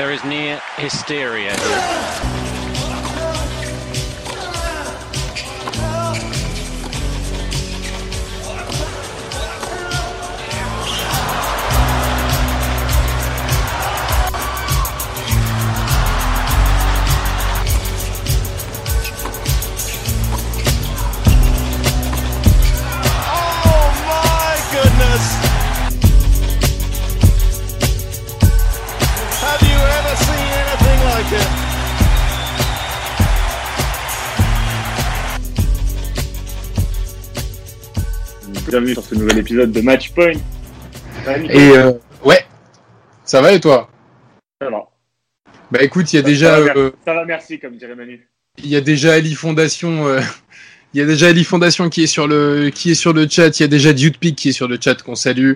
There is near hysteria. Oh Bienvenue sur ce nouvel épisode de Match Point. Ça va, Nico Et euh, ouais, ça va et toi? Ça va. Bah écoute, il y a Ça déjà, va, euh, Ça va, merci, comme dirait Manu. il y a déjà Ali Fondation, euh, il y a déjà Ali Fondation qui est sur le, qui est sur le chat. Il y a déjà Dudepic qui est sur le chat qu'on salue.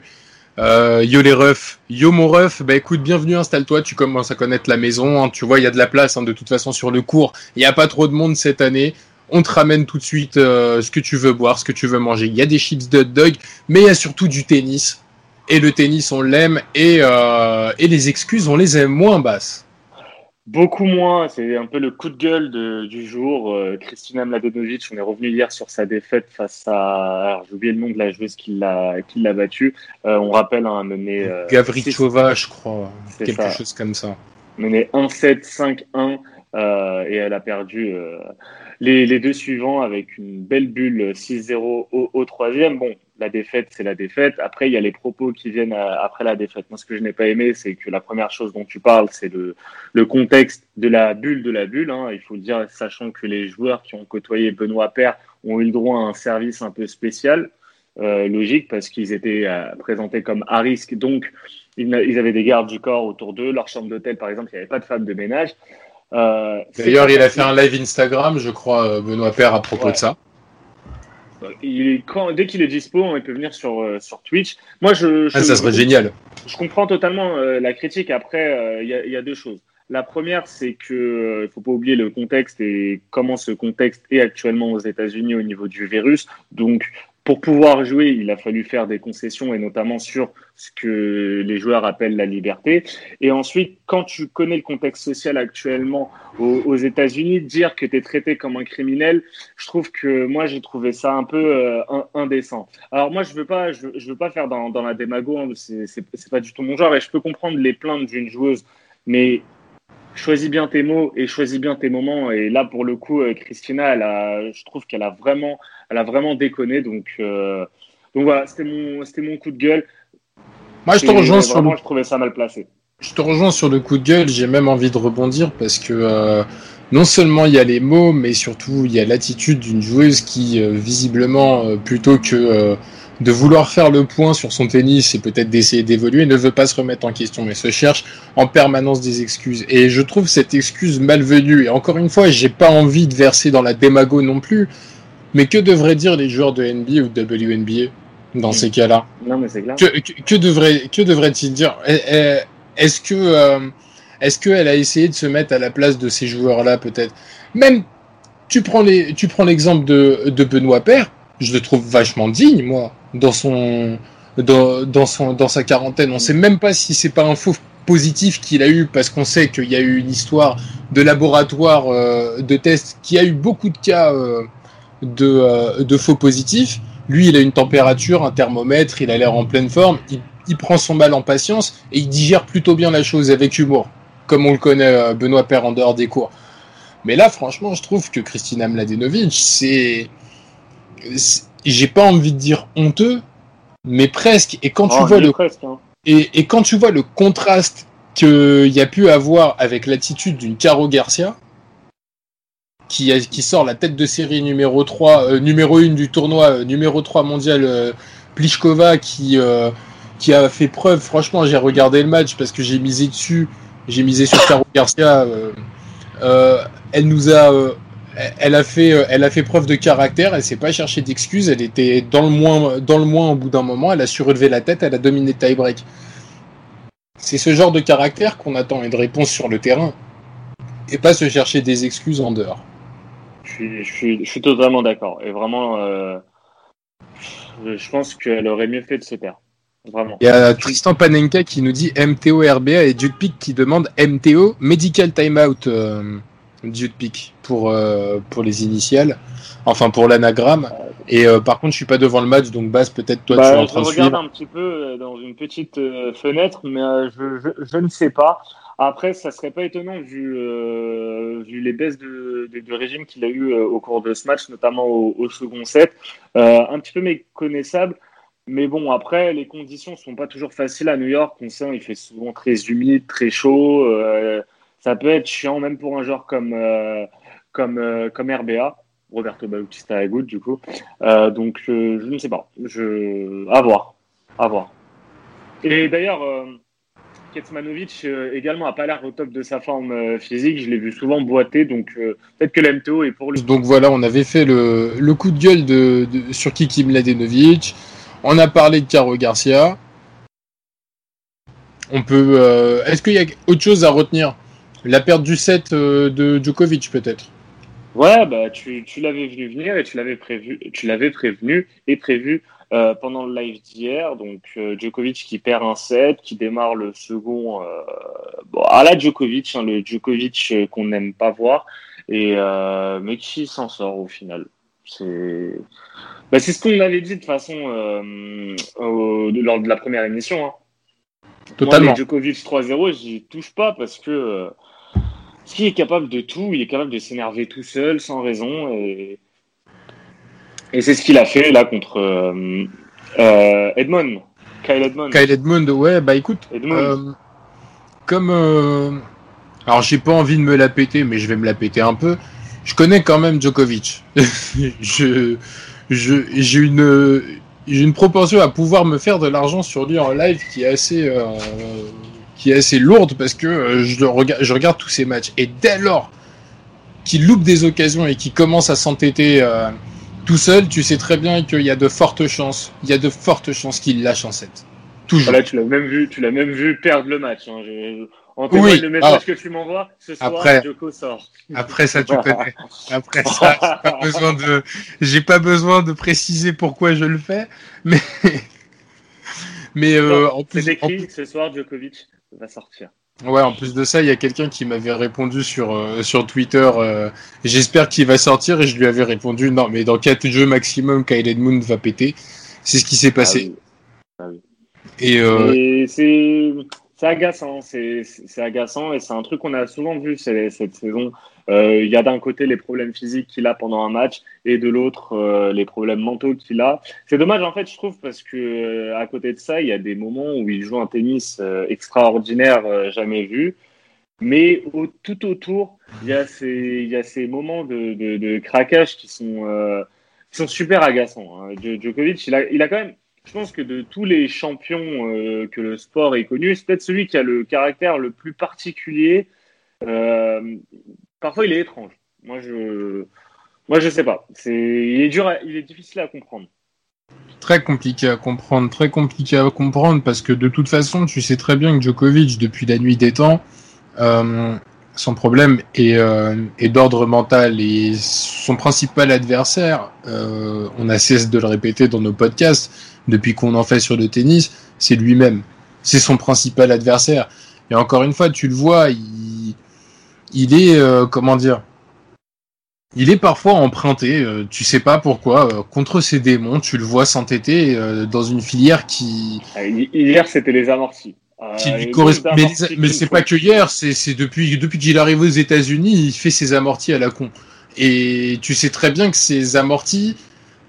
Euh, yo les refs, yo mon ref. Bah écoute, bienvenue, installe-toi. Tu commences à connaître la maison. hein. Tu vois, il y a de la place. hein, de toute façon sur le cours, il y a pas trop de monde cette année. On te ramène tout de suite euh, ce que tu veux boire, ce que tu veux manger. Il y a des chips de hot dog, mais il y a surtout du tennis. Et le tennis, on l'aime. Et, euh, et les excuses, on les aime moins basses. Beaucoup moins, c'est un peu le coup de gueule de- du jour. Euh, Kristina Mladenovic, on est revenu hier sur sa défaite face à. J'ai oublié le nom de la joueuse qui l'a battue. On rappelle un mené. Gavrichova, je crois, quelque ça. chose comme ça. menée 1-7, 5-1, euh, et elle a perdu les, deux suivants avec une belle bulle 6-0 au, au troisième. Bon, la défaite, c'est la défaite. Après, il y a les propos qui viennent à- après la défaite. Moi, ce que je n'ai pas aimé, c'est que la première chose dont tu parles, c'est le, contexte de la bulle de la bulle. hein. Il faut dire, sachant que les joueurs qui ont côtoyé Benoît Paire ont eu le droit à un service un peu spécial. euh, logique parce qu'ils étaient euh, présentés comme à risque, donc ils avaient des gardes du corps autour d'eux. Leur chambre d'hôtel, par exemple, il n'y avait pas de femme de ménage. Euh, D'ailleurs, il a fait un live Instagram, je crois, euh, Benoît Père, à propos Ouais. de ça. Il, quand, dès qu'il est dispo, il peut venir sur, euh, sur Twitch. Moi, je, je, Ah, ça serait je- génial. je comprends totalement euh, la critique. Après, euh, il y, a, il y a deux choses. La première, c'est que euh, il faut pas oublier le contexte et comment ce contexte est actuellement aux États-Unis au niveau du virus. Donc, pour pouvoir jouer, il a fallu faire des concessions et notamment sur ce que les joueurs appellent la liberté. Et ensuite, quand tu connais le contexte social actuellement aux, États-Unis, dire que tu es traité comme un criminel, je trouve que moi j'ai trouvé ça un peu euh, in- indécent. Alors moi je veux je, veux- pas faire dans, la démago, hein, c'est pas du tout mon genre et je peux comprendre les plaintes d'une joueuse, mais choisis bien tes mots et choisis bien tes moments. Et là pour le coup, euh, Christina, je trouve qu'elle a vraiment, elle a vraiment déconné. Donc euh, donc voilà, c'était mon, c'était mon coup de gueule. Moi, je te rejoins sur vraiment, le, je trouvais ça mal placé. je te rejoins sur le coup de gueule. J'ai même envie de rebondir parce que euh, non seulement il y a les mots, mais surtout il y a l'attitude d'une joueuse qui, euh, visiblement, euh, plutôt que euh, de vouloir faire le point sur son tennis et peut-être d'essayer d'évoluer, ne veut pas se remettre en question, mais se cherche en permanence des excuses. Et je trouve cette excuse malvenue. Et encore une fois, j'ai pas envie de verser dans la démago non plus. Mais que devraient dire les joueurs de NBA ou de WNBA dans ces cas-là? Non mais c'est clair. que, que, que devrait que devrait-il dire? Eh, eh, Est-ce que euh, est-ce qu'elle a essayé de se mettre à la place de ces joueurs-là peut-être? Même tu prends les tu prends l'exemple de, de Benoît Père, je le trouve vachement digne moi dans son dans, dans son dans sa quarantaine. On sait même pas si c'est pas un faux positif qu'il a eu parce qu'on sait qu'il y a eu une histoire de laboratoire euh, de test qui a eu beaucoup de cas euh, de, euh, de faux positifs. Lui, il a une température, un thermomètre, il a l'air en pleine forme, il, il prend son mal en patience et il digère plutôt bien la chose avec humour, comme on le connaît euh, Benoît Père en dehors des cours. Mais là, franchement, je trouve que Kristina Mladenovic, c'est. J'ai pas envie de dire honteux, mais presque. Et quand tu vois le presque, hein. et, et quand tu vois le contraste qu'il y a pu avoir avec l'attitude d'une Caro Garcia, qui, sort la tête de série numéro 3, euh, numéro 1 du tournoi, euh, numéro 3 mondial, euh, Pliskova, qui, qui a fait preuve, franchement, j'ai regardé le match parce que j'ai misé dessus, j'ai misé sur Caro Garcia, elle nous a... elle a fait, elle a fait preuve de caractère. Elle s'est pas cherché d'excuses. Elle était dans le moins, dans le moins au bout d'un moment. Elle a su relever la tête. Elle a dominé le tie-break. C'est ce genre de caractère qu'on attend et de réponse sur le terrain, et pas se chercher des excuses en dehors. Je suis, je suis, je suis totalement d'accord. Et vraiment, euh, je je pense qu'elle aurait mieux fait de se taire. Vraiment. Il y a Tristan Panenka qui nous dit MTO RBA et Jude Pick qui demande MTO Medical Timeout euh, Jude Pick pour, euh, pour les initiales, enfin pour l'anagramme. Et euh, par contre, je suis pas devant le match, donc Bas, peut-être toi Bah, tu es en je train de regarde suivre. un petit peu dans une petite fenêtre, mais je, je, je ne sais pas. Après, ça serait pas étonnant vu, euh, les baisses de, régime qu'il a eu euh, au cours de ce match, notamment au, second set. Euh, un petit peu méconnaissable. Mais bon, après, les conditions sont pas toujours faciles à New York. On sait, il fait souvent très humide, très chaud. Ça peut être chiant, même pour un joueur comme, comme, comme RBA, Roberto Bautista Agut, du coup. Donc, je ne sais pas. Je... À voir. À voir. Et d'ailleurs, Ketsmanovic euh, également a pas l'air au top de sa forme euh, physique. Je l'ai vu souvent boiter, donc euh, peut-être que l'MTO est pour lui. Donc voilà, on avait fait le, le coup de gueule de, de- sur Kiki Mladenovic. On a parlé de Caro Garcia. On peut. euh, Est-ce qu'il y a autre chose à retenir? La perte du set euh, de Djokovic, peut-être? Ouais, bah tu, tu l'avais vu venir et tu l'avais prévu, tu l'avais prévenu et prévu euh, pendant le live d'hier. Donc euh, Djokovic qui perd un set, qui démarre le second euh, bon, à la Djokovic, hein, le Djokovic euh, qu'on n'aime pas voir, et mais qui s'en sort au final. C'est bah, ce qu'on avait dit de toute façon lors de la première émission. Hein. Totalement. Moi, Djokovic 3-0, j'y touche pas parce que euh, s'il est capable de tout, il est capable de s'énerver tout seul, sans raison. Et, et c'est ce qu'il a fait là contre euh, euh, Edmond. Kyle Edmond. Kyle Edmund, ouais, bah écoute, Edmond. euh, comme. alors j'ai pas envie de me la péter, mais je vais me la péter un peu. Je connais quand même Djokovic. je, je, j'ai une, j'ai une propension à pouvoir me faire de l'argent sur lui en live qui est assez, qui est assez lourde parce que euh, je, regarde, je regarde tous ses matchs et dès lors qu'il loupe des occasions et qu'il commence à s'entêter euh, tout seul, tu sais très bien qu'il y a de fortes chances, il y a de fortes chances qu'il lâche en 7. Toujours. Voilà, tu l'as même vu, tu l'as même vu perdre le match. Hein. Je- En témoigne Oui, le message que tu m'envoies. Ce soir, Après. Sort. Après ça, tu connais. Après ça, j'ai pas besoin de, j'ai pas besoin de préciser pourquoi je le fais, mais, mais euh, en C'est plus, en écrit, ce soir, Djokovic va sortir. Ouais, en plus de ça, il y a quelqu'un qui m'avait répondu sur, euh, sur Twitter. euh, J'espère qu'il va sortir et je lui avais répondu non, mais dans 4 jeux maximum, Kyle Edmund va péter. C'est ce qui s'est passé. Ah oui. Et euh, Et c'est c'est agaçant, c'est agaçant et c'est un truc qu'on a souvent vu cette saison. Euh, Il y a d'un côté les problèmes physiques qu'il a pendant un match et de l'autre euh, les problèmes mentaux qu'il a. C'est dommage en fait, je trouve, parce que euh, à côté de ça, il y a des moments où il joue un tennis extraordinaire, jamais vu. Mais tout autour, il y a ces, y a ces moments de, de, craquage qui sont, qui sont super agaçants. Hein. Djo- Djokovic, il a, il a quand même je pense que de tous les champions euh, que le sport ait connus, c'est peut-être celui qui a le caractère le plus particulier. Euh, parfois, il est étrange. Moi, je, moi, je sais pas. C'est, il est dur, il est difficile à comprendre. très compliqué à comprendre, très compliqué à comprendre parce que de toute façon, tu sais très bien que Djokovic, depuis la nuit des temps, euh, son problème est, d'ordre mental et son principal adversaire, on a cessé de le répéter dans nos podcasts depuis qu'on en fait sur le tennis, c'est lui-même. C'est son principal adversaire. Et encore une fois, tu le vois, il, il est, euh, comment dire, il est parfois emprunté, euh, tu sais pas pourquoi, euh, contre ses démons, tu le vois s'entêter euh, dans une filière qui, hi- Hier, c'était les amortis. Euh, qui lui correspond. Mais, c'est pas que hier, c'est depuis, depuis qu'il arrive aux États-Unis, il fait ses amortis à la con. Et tu sais très bien que ces amortis,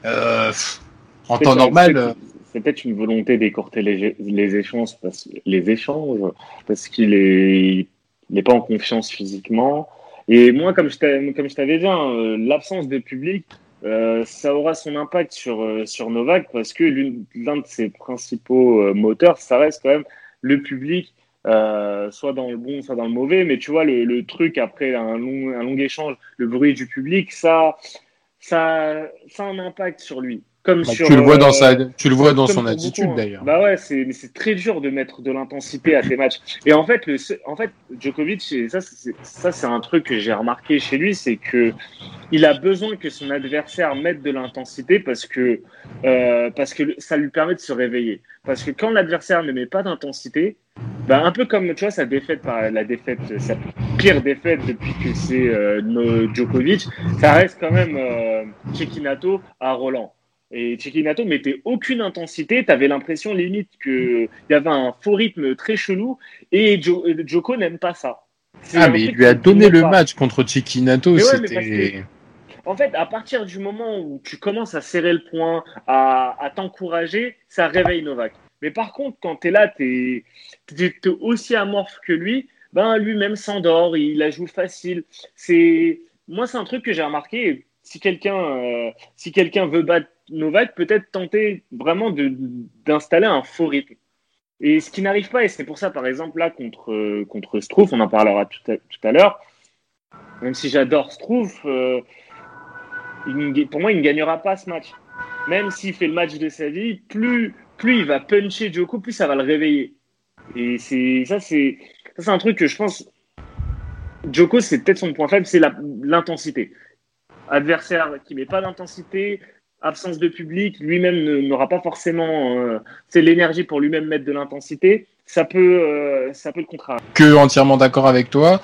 euh, pff, en temps normal, c'est- euh, C'est peut-être une volonté d'écourter les, les échanges parce, les échanges parce qu'il est, il n'est pas en confiance physiquement. Et moi, comme je t'ai- comme je t'avais dit, hein, euh, l'absence de public, euh, ça aura son impact sur, sur Novak parce que l'un de ses principaux euh, moteurs, ça reste quand même le public, euh, soit dans le bon, soit dans le mauvais. Mais tu vois, le, le truc après un long, un long échange, le bruit du public, ça, ça, ça a un impact sur lui. Comme Bah, sur. tu le vois dans euh, sa, tu le vois dans son attitude hein. d'ailleurs. Bah ouais, c'est mais c'est très dur de mettre de l'intensité à tes matchs. Et en fait, le, en fait, Djokovic, et ça, c'est ça, c'est un truc que j'ai remarqué chez lui, c'est que il a besoin que son adversaire mette de l'intensité parce que euh, parce que ça lui permet de se réveiller. Parce que quand l'adversaire ne met pas d'intensité, bah un peu comme tu vois sa défaite par la défaite, sa pire défaite depuis que c'est euh, Djokovic, ça reste quand même euh, Cecchinato à Roland. Et Cecchinato mettait aucune intensité, tu avais l'impression limite qu'il y avait un faux rythme très chelou et Jo- Djoko n'aime pas ça. Ah, mais il lui a donné le pas. match contre Mais ouais. En fait, à partir du moment où tu commences à serrer le poing, à, à t'encourager, ça réveille Novak. Mais par contre, quand tu es là, tu es, aussi amorphe que lui, ben lui-même s'endort, il la joue facile. C'est Moi, c'est un truc que j'ai remarqué. Si quelqu'un euh, si quelqu'un veut battre Novak, peut-être tenter vraiment d'installer un faux rythme. Et ce qui n'arrive pas, et c'est pour ça, par exemple, là, contre, euh, contre Struff, on en parlera tout à, tout à l'heure, même si j'adore Struff, euh, ne- pour moi, il ne gagnera pas ce match. Même s'il fait le match de sa vie, plus, plus il va puncher Djoko, plus ça va le réveiller. Et c'est ça, c'est un truc que je pense. Djoko, c'est peut-être son point faible, c'est l'intensité. Adversaire qui met pas d'intensité, absence de public, lui-même n'aura pas forcément euh, c'est l'énergie pour lui-même mettre de l'intensité. Ça peut, euh, ça peut le contraire. que entièrement d'accord avec toi.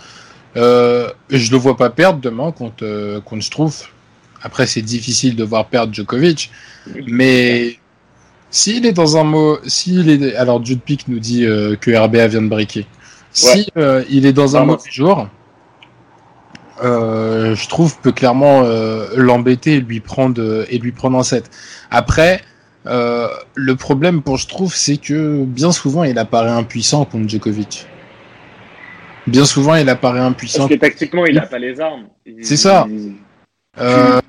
Euh, je le vois pas perdre demain contre euh, contre Struff. Après, c'est difficile de voir perdre Djokovic, mais s'il est dans un mot, s'il est, alors Jude Pick nous dit que RBA vient de breaker. Si euh, il est dans un Vamos. mauvais jour, euh, je trouve peut clairement euh, l'embêter et lui prendre et lui prendre un set. Après. Euh, le problème pour je trouve c'est que bien souvent il apparaît impuissant contre Djokovic. Bien souvent il apparaît impuissant. Parce que tactiquement, il n'a pas les armes. Il- C'est ça. il- Euh,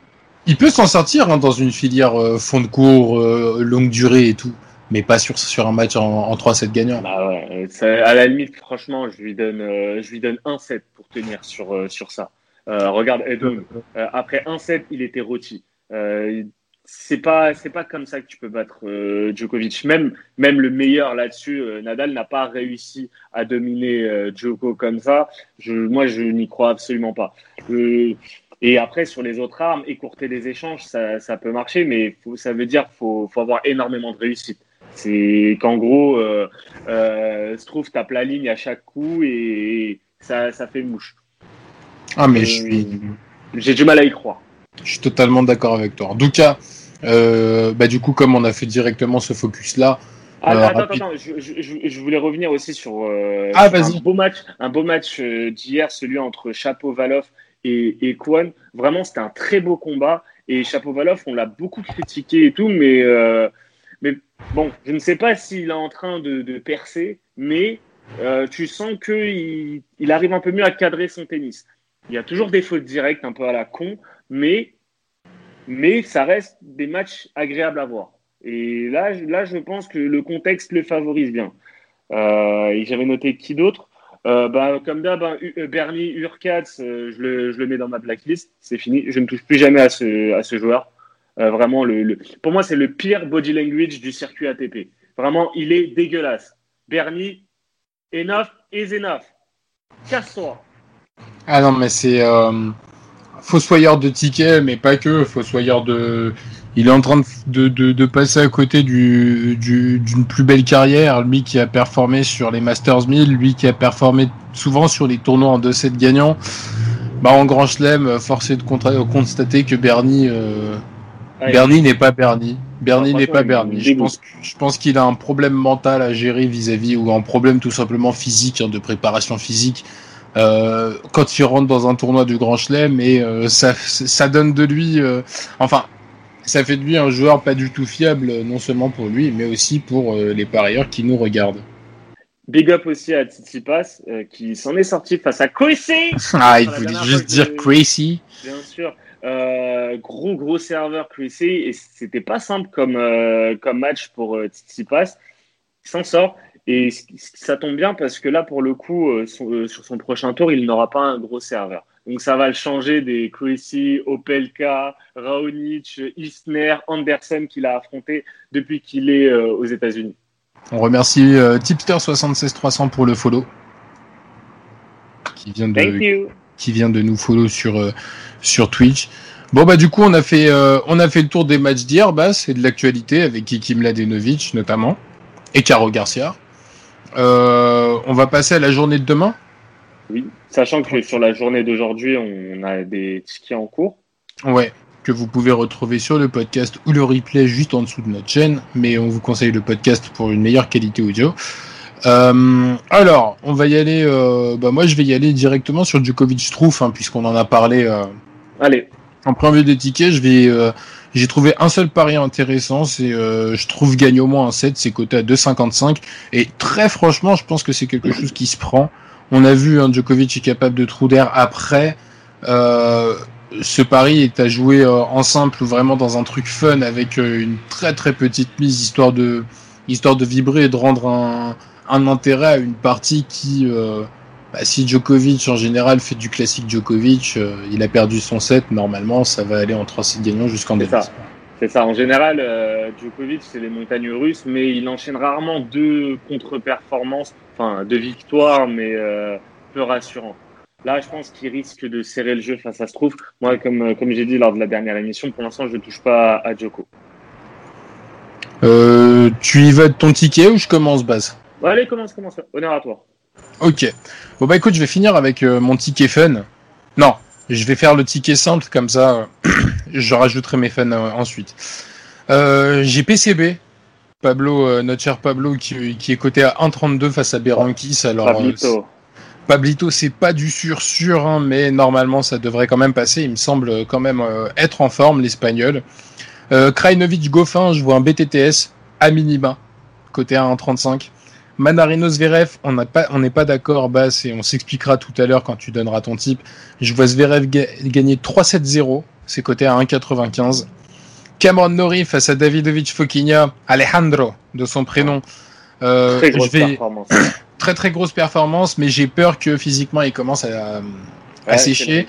il peut s'en sortir hein, dans une filière euh, fond de cours, euh, longue durée et tout, mais pas sur, sur un match en, en 3-7 gagnants. Bah ouais, ça- à la limite, franchement, je lui donne, euh, je lui donne un set pour tenir sur, euh, sur ça. Euh, regarde Edmund, Euh, après un set, il était rôti. Euh, c'est pas, c'est pas comme ça que tu peux battre Djokovic. Même, même le meilleur là-dessus, Nadal n'a pas réussi à dominer Djoko comme ça. Je, moi, je n'y crois absolument pas. Et après, sur les autres armes, écourter les échanges, ça, ça peut marcher, mais faut, ça veut dire qu'il faut, faut avoir énormément de réussite. C'est qu'en gros, euh, euh, Struff tape la ligne à chaque coup et ça, ça fait mouche. Ah mais Euh, je suis, J'ai du mal à y croire. je suis totalement d'accord avec toi. En tout cas, euh, bah du coup comme on a fait directement ce focus là, Ah, Euh, attends, rapide. attends, je, je- je- je voulais revenir aussi sur, euh, Ah, sur un beau match, un beau match euh, d'hier, celui entre Chapeau-Valoff et, et Kwon. Vraiment, c'était un très beau combat. Et Chapeau-Valoff, on l'a beaucoup critiqué et tout, mais, mais bon, je ne sais pas s'il est en train de, de percer, mais euh, tu sens qu'il il arrive un peu mieux à cadrer son tennis. Il y a toujours des fautes directes, un peu à la con, mais, mais ça reste des matchs agréables à voir. Et là, là, je pense que le contexte le favorise bien. Euh, et j'avais noté qui d'autre? Euh, bah, Comme d'hab, hein, euh, Bernie Urkatz, euh, je, le, je le mets dans ma blacklist. C'est fini. Je ne touche plus jamais à ce, à ce joueur. Euh, vraiment, le, le- pour moi, c'est le pire body language du circuit ATP. Vraiment, il est dégueulasse. Bernie, enough is enough. Casse-toi. Ah non mais c'est euh, fossoyeur de tickets, mais pas que fossoyeur de. Il est en train de, de, de, de passer à côté du, du- d'une plus belle carrière. Lui qui a performé sur les Masters 1000, lui qui a performé souvent sur les tournois en 2-7 gagnants. Bah, en Grand Chelem, force est de contra- constater que Bernie, euh, Bernie n'est pas Bernie. Bernie n'est pas Bernie. Je pense, je pense qu'il a un problème mental à gérer vis-à-vis ou un problème tout simplement physique, hein, de préparation physique. Euh, quand il rentre dans un tournoi du Grand Chelem et euh, ça, ça donne de lui, euh, enfin, ça fait de lui un joueur pas du tout fiable, non seulement pour lui, mais aussi pour euh, les parieurs qui nous regardent. Big up aussi à Tsitsipas, euh, qui s'en est sorti face à Koissé. Ah, il la voulait juste dire crazy. Bien sûr. Euh, gros, gros serveur Chrissy. Et c'était pas simple comme, euh, comme match pour euh, Tsitsipas. Il s'en sort. Et ça tombe bien parce que là, pour le coup, euh, son- euh, sur son prochain tour, il n'aura pas un gros serveur. Donc ça va le changer des Chrissy, Opelka, Raonic, Isner, Andersen qu'il a affronté depuis qu'il est euh, aux États-Unis. On remercie euh, Tipster76300 pour le follow. Qui vient de, Thank you. qui vient de nous follow sur, sur Twitch. Bon bah du coup on a fait on a fait le tour des matchs d'hier, bah, c'est de l'actualité avec Kiki Mladenovic notamment et Caro Garcia. Euh, on va passer à la journée de demain. Oui, sachant que sur la journée d'aujourd'hui, on a des tickets en cours. Ouais, que vous pouvez retrouver sur le podcast ou le replay juste en dessous de notre chaîne, mais on vous conseille le podcast pour une meilleure qualité audio. Euh, alors, on va y aller. Euh, bah moi, je vais y aller directement sur Djokovic Struff, hein, puisqu'on en a parlé euh, Allez, en préambule des tickets. Je vais, euh, j'ai trouvé un seul pari intéressant, c'est euh, je trouve gagne au moins un 7, c'est coté à 2,55 et très franchement, je pense que c'est quelque chose qui se prend. On a vu hein, Djokovic est capable de trou d'air après. Euh, ce pari est à jouer euh, en simple ou vraiment dans un truc fun avec euh, une très très petite mise histoire de histoire de vibrer et de rendre un, un intérêt à une partie qui euh, bah, si Djokovic en général fait du classique Djokovic, euh, il a perdu son set, normalement ça va aller en 3 gagnants jusqu'en demi. c'est ça. En général, euh, Djokovic, c'est les montagnes russes, mais il enchaîne rarement deux contre-performances, enfin deux victoires, mais euh, peu rassurantes. Là, je pense qu'il risque de serrer le jeu face à Struff. Moi, comme, comme j'ai dit lors de la dernière émission, pour l'instant, je ne touche pas à Djoko. Tu y vas de ton ticket ou je commence base Bon, allez, commence, commence. Honneur à toi. Ok. Bon bah écoute, je vais finir avec euh, mon ticket fun. Non, je vais faire le ticket simple comme ça. euh, je rajouterai mes fans euh, ensuite. J'ai PCB. Pablo, notre cher Pablo, qui, qui est coté à 1,32 face à Berankis. Alors, Pablito. Pablito, c'est pas du sûr sûr, hein, mais normalement ça devrait quand même passer. Il me semble quand même être en forme, l'Espagnol. Euh, Krajinovic Goffin, je vois un BTTS à minima, côté à 1,35. Manarino Zverev, on pas, n'est pas d'accord, Bass, et on s'expliquera tout à l'heure quand tu donneras ton type. Je vois Zverev ga- gagner 3-7-0, c'est côté à 1,95. Cameron Norrie face à Davidovic Fokina, Alejandro de son prénom. Euh, Très grosse je vais, performance. très très grosse performance, mais j'ai peur que physiquement il commence à, à Ouais, sécher.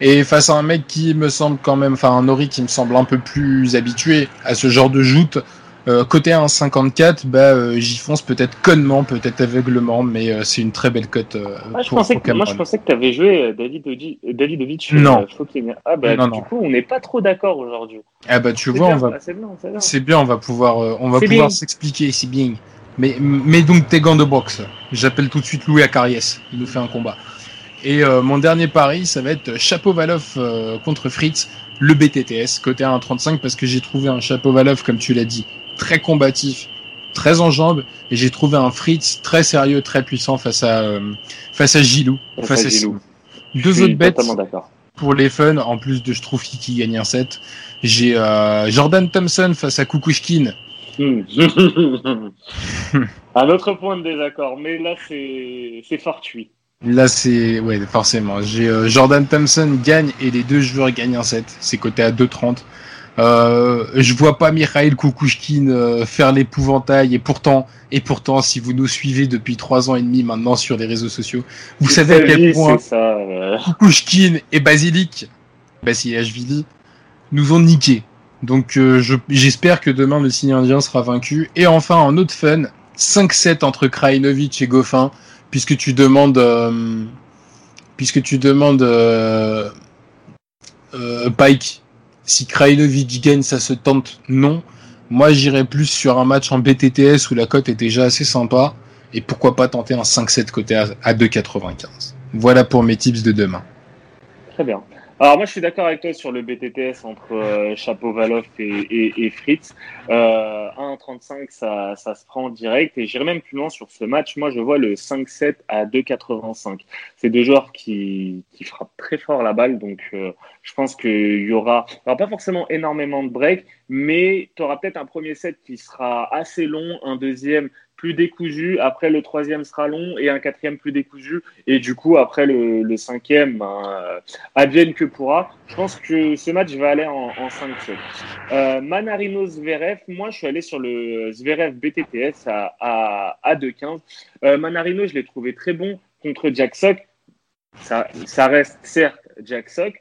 Et face à un mec qui me semble quand même, enfin un Nori qui me semble un peu plus habitué à ce genre de joute, euh, côté 1,54, bah euh, j'y fonce peut-être connement, peut-être aveuglement, mais euh, c'est une très belle cote euh, Ah, je pour, pensais pour que, moi, je pensais que tu avais joué euh, David euh, Davidovic. Non. Ah, bah, Non, du non. coup, on n'est pas trop d'accord aujourd'hui. Ah bah tu C'est vois, bien, on va, ah, c'est bien, on va pouvoir, euh, on va pouvoir s'expliquer, c'est bien. Mais, mais donc tes gants de boxe. J'appelle tout de suite Louis Acariès. Il nous fait un combat. Et euh, mon dernier pari, ça va être Chapovalov euh, contre Fritz, le BTTS, côté 1,35, parce que j'ai trouvé un Chapovalov, comme tu l'as dit, très combatif, très en jambes, et j'ai trouvé un Fritz très sérieux, très puissant face à, euh, face à Gilou. Face Face à Gilou. Deux autres bêtes pour les fun, en plus de je trouve qui gagne un set. J'ai euh, Jordan Thompson face à Kukushkin. Hmm. Un autre point de désaccord, mais là, c'est c'est fortuit. Là, c'est ouais, forcément. J'ai euh, Jordan Thompson gagne et les deux joueurs gagnent un set. C'est coté à 2,30. Euh, je vois pas Mikhail Kukushkin euh, faire l'épouvantail et pourtant, et pourtant, si vous nous suivez depuis trois ans et demi maintenant sur les réseaux sociaux, vous savez à quel point ça. euh, Kukushkin et Basilic, Basilashvili, nous ont niqué. Donc euh, je- j'espère que demain le signe indien sera vaincu. Et enfin, en autre fun, 5-7 entre Krajinovic et Goffin, puisque tu demandes, euh, puisque tu demandes euh, euh, Pike, si Krajinovic gagne, ça se tente Non. Moi, j'irais plus sur un match en BTTS où la cote est déjà assez sympa. Et pourquoi pas tenter un 5-7 côté à 2,95. Voilà pour mes tips de demain. Très bien. Alors moi je suis d'accord avec toi sur le BTTS entre euh, Chapovalov et, et, et Fritz. Euh, 1,35 ça, ça se prend en direct et j'irai même plus loin sur ce match. Moi je vois le 5-7 à 2,85. C'est deux joueurs qui, qui frappent très fort la balle donc euh, je pense qu'il y aura, aura pas forcément énormément de breaks mais tu auras peut-être un premier set qui sera assez long, un deuxième plus décousu, après le troisième sera long et un quatrième plus décousu et du coup après le, cinquième ben, euh, advienne que pourra. Je pense que ce match va aller en, en 5-7. Euh, Manarino Zverev, moi je suis allé sur le Zverev BTTS à, à, à 2-15. Euh, Manarino, je l'ai trouvé très bon contre Jack Sock. Ça, reste certes Jack Sock.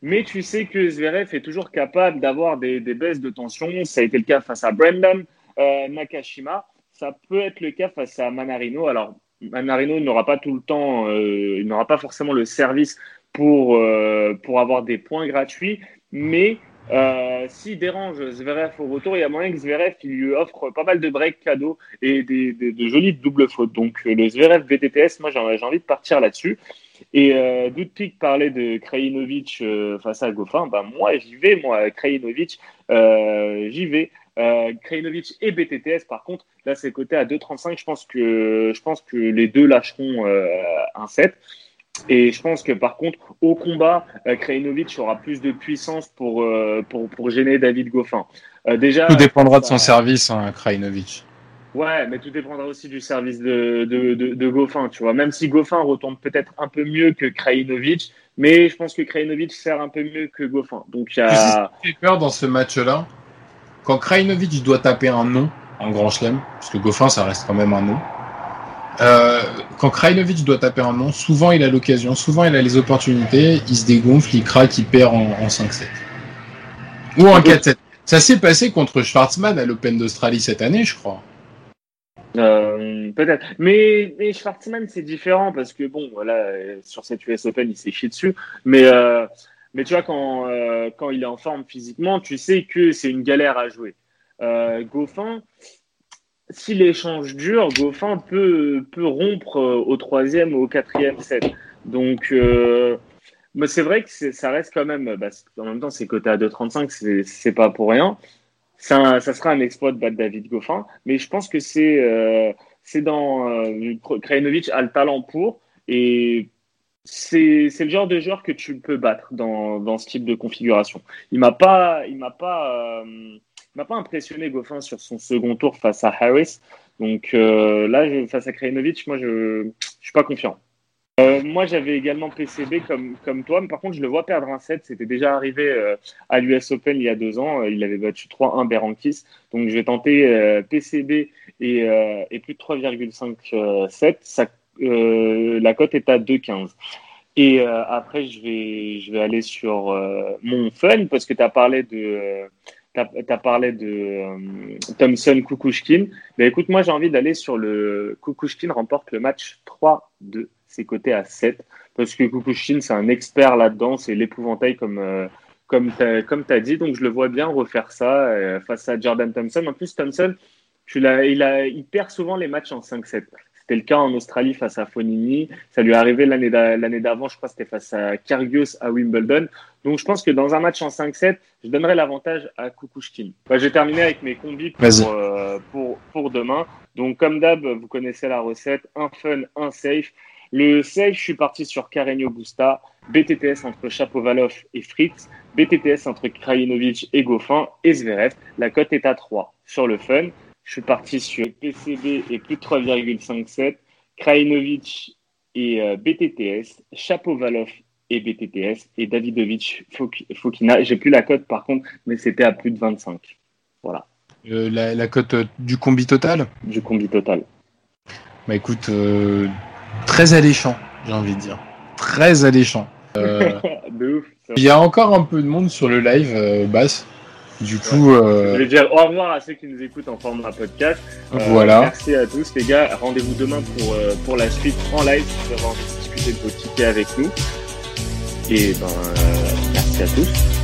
Mais tu sais que Zverev est toujours capable d'avoir des, des, baisses de tension. Ça a été le cas face à Brendan Nakashima. Ça peut être le cas face à Manarino. Alors, Manarino n'aura pas tout le temps, euh, il n'aura pas forcément le service pour, euh, pour avoir des points gratuits. Mais euh, s'il dérange Zverev au retour, il y a moyen que Zverev lui offre pas mal de breaks cadeaux et des, des, de jolies doubles fautes. Donc le Zverev BTTS, moi j'ai envie de partir là-dessus. Et euh, parlait de Krajinovic euh, face à Goffin. Ben, moi, j'y vais, moi, Krajinovic, euh, j'y vais. Euh, Krajinovic et BTTS, par contre, là, c'est coté à 2,35. Je pense que, je pense que les deux lâcheront euh, un set. Et je pense que par contre, au combat, euh, Krajinovic aura plus de puissance pour, euh, pour, pour gêner David Goffin. Euh, déjà, Tout dépendra de son service, hein, Krajinovic. Ouais, mais tout dépendra aussi du service de, de, de, de Goffin, tu vois. Même si Goffin retombe peut-être un peu mieux que Krajinovic, mais je pense que Krajinovic sert un peu mieux que Goffin. Donc il y a. qui fait peur dans ce match-là? Quand Krajinovic doit taper un nom en grand chelem, parce que Goffin, ça reste quand même un nom. Euh, quand Krajinovic doit taper un nom, souvent il a l'occasion, souvent il a les opportunités, il se dégonfle, il craque, il perd en, en 5-7. Ou en 4-7. Ça s'est passé contre Schwartzmann à l'Open d'Australie cette année, je crois. Euh, peut-être. Mais, mais c'est différent parce que, bon, voilà, sur cette US Open, il s'est chié dessus. Mais, euh, mais tu vois, quand, euh, quand il est en forme physiquement, tu sais que c'est une galère à jouer. Euh, Goffin, si l'échange dure, Goffin peut, peut rompre euh, au troisième ou au quatrième set. Donc, euh, c'est vrai que ça reste quand même, bah, en même temps, c'est coté à 2,35, c'est pas pour rien. Ça, ça sera un exploit de battre David Goffin, mais je pense que c'est euh, dans Krajinovic a le talent pour et c'est le genre de joueur que tu peux battre dans, dans ce type de configuration. Il m'a pas il m'a pas euh, m'a pas impressionné Goffin sur son second tour face à Harris. Donc euh, là face à Krajinovic, moi je je suis pas confiant. Euh, moi, j'avais également PCB comme, comme toi, mais par contre, je le vois perdre un set. C'était déjà arrivé à l'US Open il y a deux ans. Il avait battu 3-1 Berankis. Donc, je vais tenter PCB et, et plus de 3,5 euh, sets. Ça, la cote est à 2,15. Et euh, après, je vais, je vais aller sur euh, mon fun parce que tu as parlé de. Euh, T'as as parlé de euh, Thompson Kukushkin. Ben écoute, moi j'ai envie d'aller sur le Kukushkin remporte le match 3-2. C'est coté à 7 parce que Kukushkin c'est un expert là-dedans, c'est l'épouvantail comme euh, comme t'as comme as dit. Donc je le vois bien refaire ça euh, face à Jordan Thompson. En plus Thompson, tu il a, il perd souvent les matchs en 5-7. C'était le cas en Australie face à Fonini. Ça lui est arrivé l'année d'a- l'année d'avant, je crois que c'était face à Kyrgios à Wimbledon. Donc je pense que dans un match en 5-7, je donnerais l'avantage à Kukushkin. Bah, je vais terminer avec mes combis pour, euh, pour, pour demain. Donc comme d'hab, vous connaissez la recette. Un fun, un safe. Le safe, je suis parti sur Carreño Busta, BTTS entre Chapovalov et Fritz, BTTS entre Krajinovic et Goffin et Zverev. La cote est à 3. Sur le fun, je suis parti sur PCB et plus de 3,57, Krajinovic et euh, BTTS, Chapovalov et BTTS et Davidovic Fok- Fokina. J'ai plus la cote par contre, mais c'était à plus de 25. Voilà, Euh, la, la cote euh, du combi total? Du combi total. Bah écoute, euh, très alléchant, j'ai envie de dire. Très alléchant. De ouf. Il y a encore un peu de monde sur le live, Bass. Du coup, Je euh, vais dire au revoir à ceux qui nous écoutent en format podcast. Euh, voilà. Merci à tous les gars. Rendez-vous demain pour, euh, pour la suite en live. Vous avez envie de discuter de vos tickets avec nous. Et ben, euh, merci à tous.